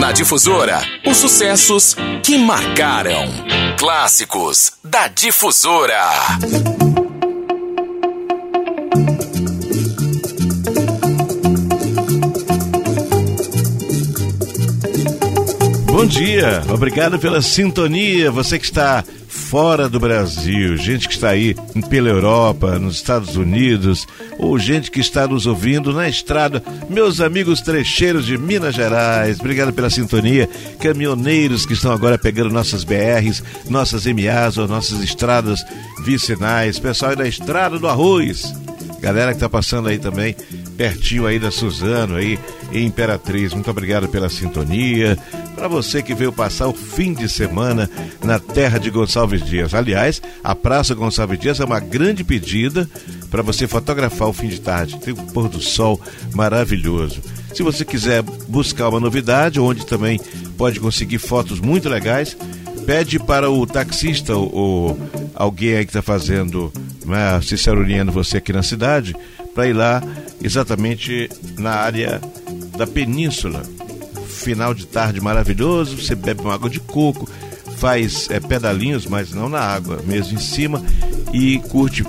Na Difusora, os sucessos que marcaram. Clássicos da Difusora. Bom dia, obrigado pela sintonia. Você que está fora do Brasil, gente que está aí pela Europa, nos Estados Unidos, ou gente que está nos ouvindo na estrada, meus amigos trecheiros de Minas Gerais, obrigado pela sintonia, caminhoneiros que estão agora pegando nossas BRs, nossas MAs ou nossas estradas vicinais, pessoal da Estrada do Arroz, galera que está passando aí também, pertinho aí da Suzano aí, em Imperatriz, muito obrigado pela sintonia, para você que veio passar o fim de semana na terra de Gonçalves Dias. Aliás, a Praça Gonçalves Dias é uma grande pedida para você fotografar o fim de tarde. Tem um pôr do sol maravilhoso. Se você quiser buscar uma novidade, onde também pode conseguir fotos muito legais, pede para o taxista ou alguém aí que está fazendo, né, ciceroniano você aqui na cidade, para ir lá exatamente na área da península final de tarde maravilhoso, você bebe uma água de coco, faz é, pedalinhos, mas não na água, mesmo em cima, e curte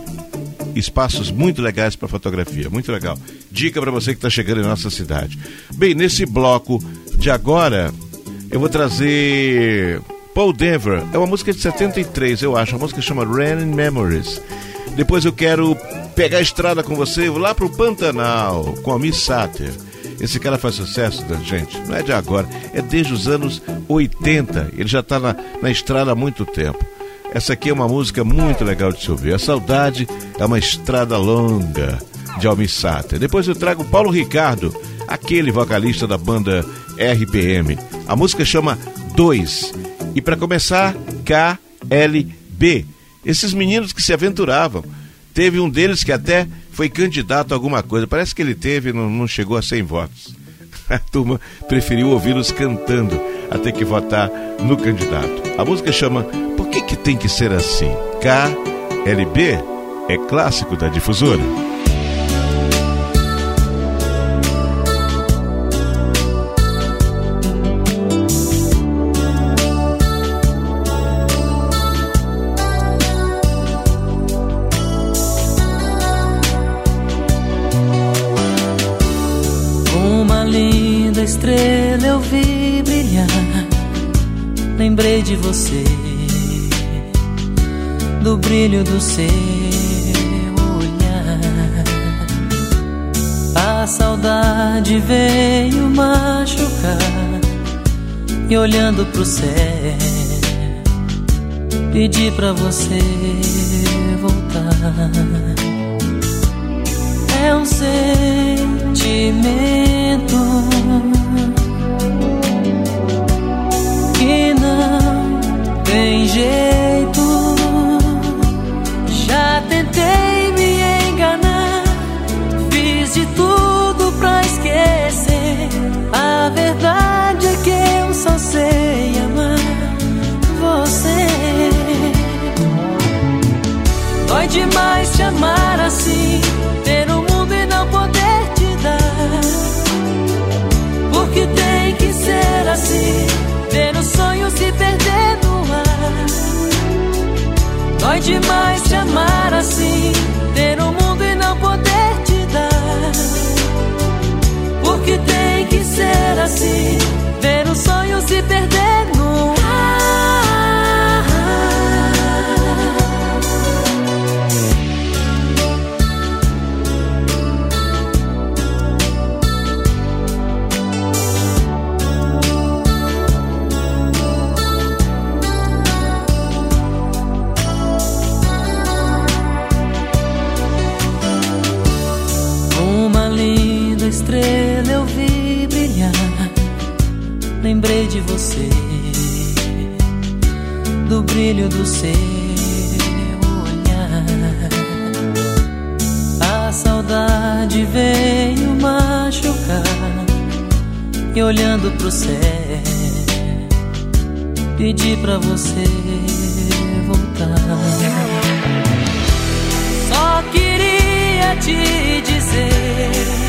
espaços muito legais para fotografia, muito legal. Dica para você que está chegando em nossa cidade. Bem, nesse bloco de agora, eu vou trazer Paul Denver. É uma música de 73, eu acho. A música chama Rain Memories. Depois eu quero pegar a estrada com você, vou lá pro Pantanal com a Miss Sater. Esse cara faz sucesso, da gente, não é de agora, é desde os anos 80. Ele já está na, na estrada há muito tempo. Essa aqui é uma música muito legal de se ouvir. A Saudade é uma estrada longa de Almissata. Depois eu trago Paulo Ricardo, aquele vocalista da banda RPM. A música chama Dois. E para começar, KLB. Esses meninos que se aventuravam. Teve um deles que até foi candidato a alguma coisa. Parece que ele teve não, não chegou a 100 votos. A turma preferiu ouvi-los cantando até que votar no candidato. A música chama Por que, que tem que ser assim? KLB é clássico da difusora. Lembrei de você, do brilho do seu olhar. A saudade veio machucar e olhando pro céu, pedi pra você voltar. É um sentimento tem jeito. Já tentei me enganar, fiz de tudo pra esquecer. A verdade é que eu só sei amar você. Dói demais te amar assim, Dói demais te amar assim. Lembrei de você, do brilho do seu olhar. A saudade veio machucar. E olhando pro céu, pedi pra você voltar. Só queria te dizer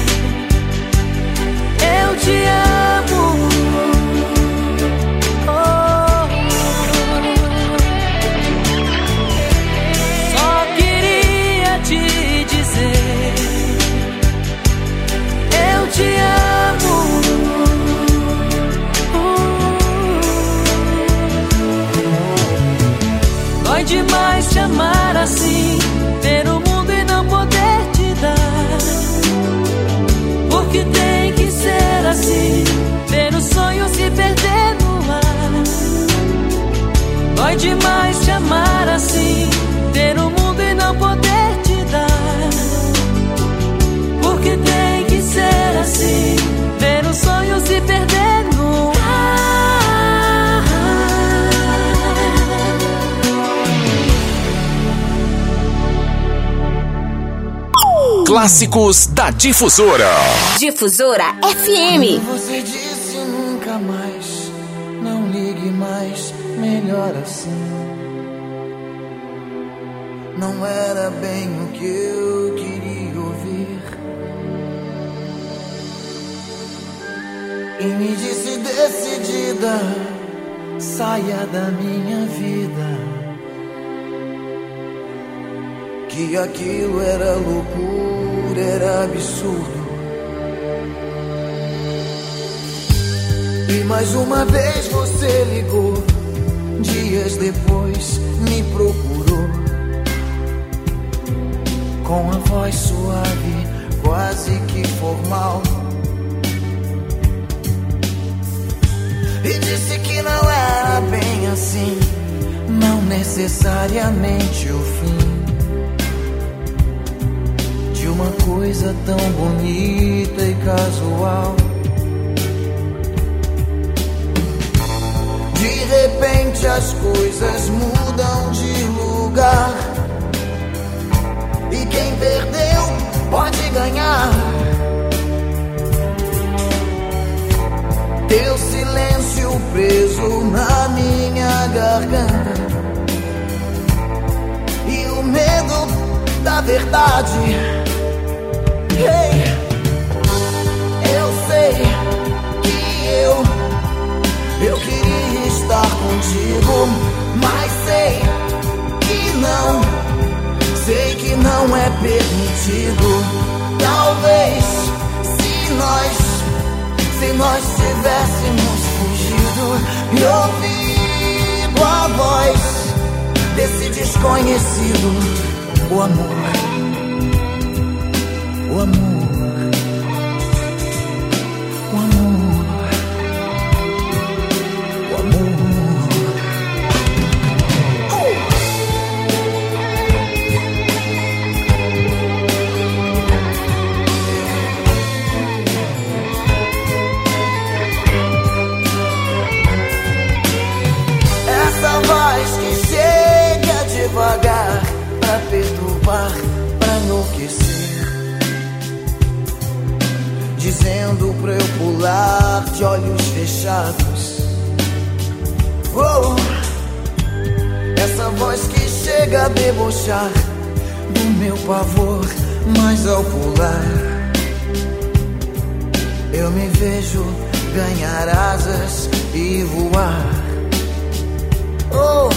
Clássicos da Difusora. Difusora FM. Você disse nunca mais, não ligue mais, melhor assim. Não era bem o que eu queria ouvir. E me disse decidida, saia da minha vida. Que aquilo era loucura, era absurdo. E mais uma vez você ligou. Dias depois me procurou. Com a voz suave, quase que formal. E disse que não era bem assim. Não necessariamente o fim uma coisa tão bonita e casual. De repente as coisas mudam de lugar. E quem perdeu pode ganhar. Teu silêncio preso na minha garganta. E o medo da verdade. Mas sei que não, sei que não é permitido. Talvez se nós, se nós tivéssemos fugido e ouvido a voz desse desconhecido, o amor o amor, dizendo pra eu pular de olhos fechados. Oh, essa voz que chega a debochar do meu pavor, mas ao pular eu me vejo ganhar asas e voar. Oh,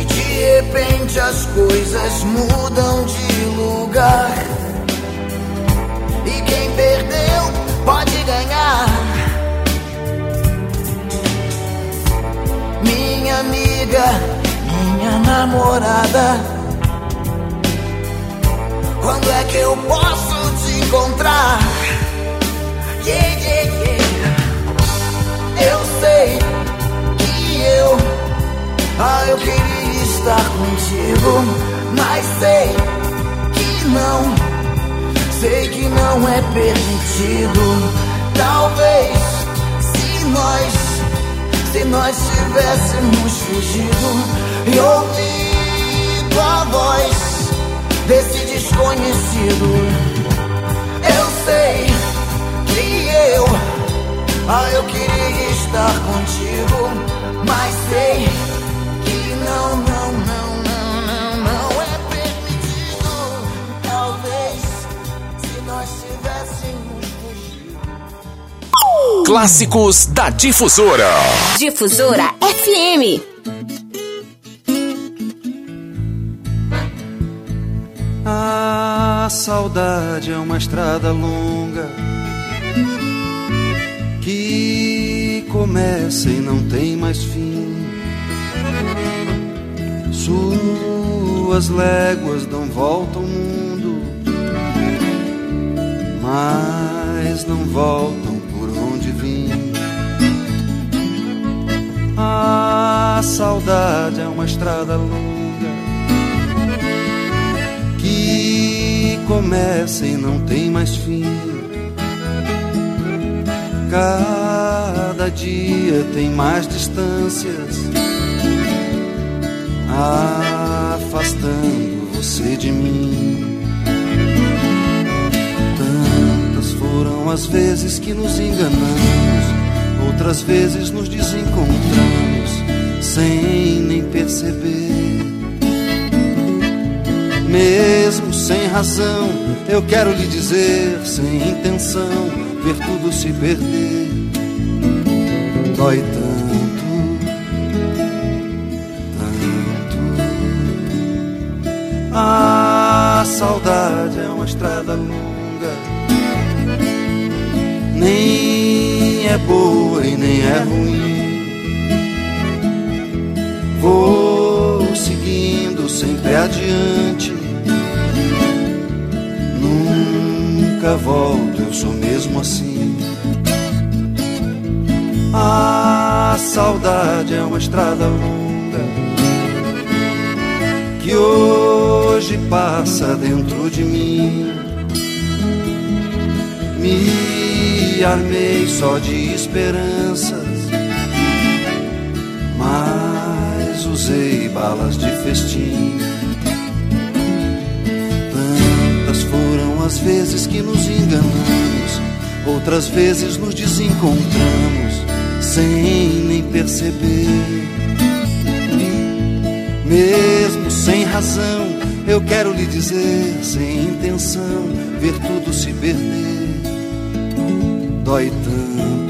e de repente as coisas mudam de lugar. Amiga, minha namorada. Quando é que eu posso te encontrar? Yeah, yeah, yeah. Eu sei que eu, ah, eu queria estar contigo, mas sei que não. Sei que não é permitido. Talvez se nós, se nós tivéssemos fugido e ouvido a voz desse desconhecido, eu sei que eu, ah, eu queria estar contigo, mas sei que não, não, Clássicos da Difusora. Difusora FM. A saudade é uma estrada longa que começa e não tem mais fim. Suas léguas dão volta ao mundo, mas não voltam A saudade é uma estrada longa que começa e não tem mais fim. Cada dia tem mais distâncias afastando você de mim. Tantas foram as vezes que nos enganamos, outras vezes nos desencontramos sem nem perceber. Mesmo sem razão, eu quero lhe dizer, sem intenção, ver tudo se perder. Dói tanto A saudade é uma estrada longa, nem é boa e nem é ruim. Sempre adiante, nunca volto, eu sou mesmo assim. A saudade é uma estrada longa que hoje passa dentro de mim. Me armei só de esperanças, mas usei balas de festim. Foram as vezes que nos enganamos, outras vezes nos desencontramos sem nem perceber. Mesmo sem razão, eu quero lhe dizer, sem intenção, ver tudo se perder. Dói tanto.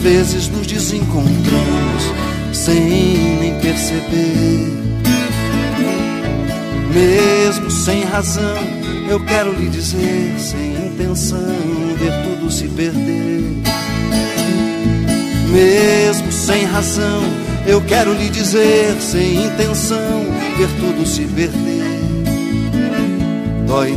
Vezes nos desencontramos, sem nem perceber. Mesmo sem razão, eu quero lhe dizer, sem intenção, ver tudo se perder. Mesmo sem razão, eu quero lhe dizer, sem intenção, ver tudo se perder. Dói